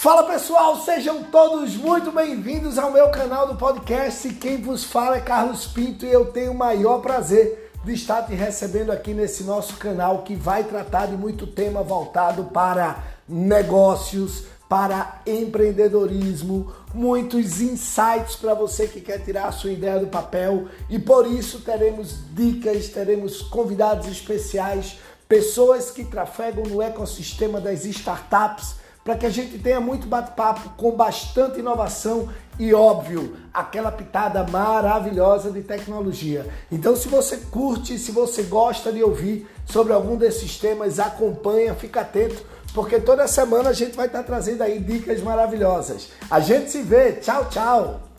Fala pessoal, sejam todos muito bem-vindos ao meu canal do podcast. Quem vos fala é Carlos Pinto e eu tenho o maior prazer de estar te recebendo aqui nesse nosso canal que vai tratar de muito tema voltado para negócios, para empreendedorismo, muitos insights para você que quer tirar a sua ideia do papel e por isso teremos dicas, teremos convidados especiais, pessoas que trafegam no ecossistema das startups para que a gente tenha muito bate-papo com bastante inovação e, óbvio, aquela pitada maravilhosa de tecnologia. Então, se você curte, se você gosta de ouvir sobre algum desses temas, acompanha, fica atento, porque toda semana a gente vai estar trazendo aí dicas maravilhosas. A gente se vê. Tchau, tchau.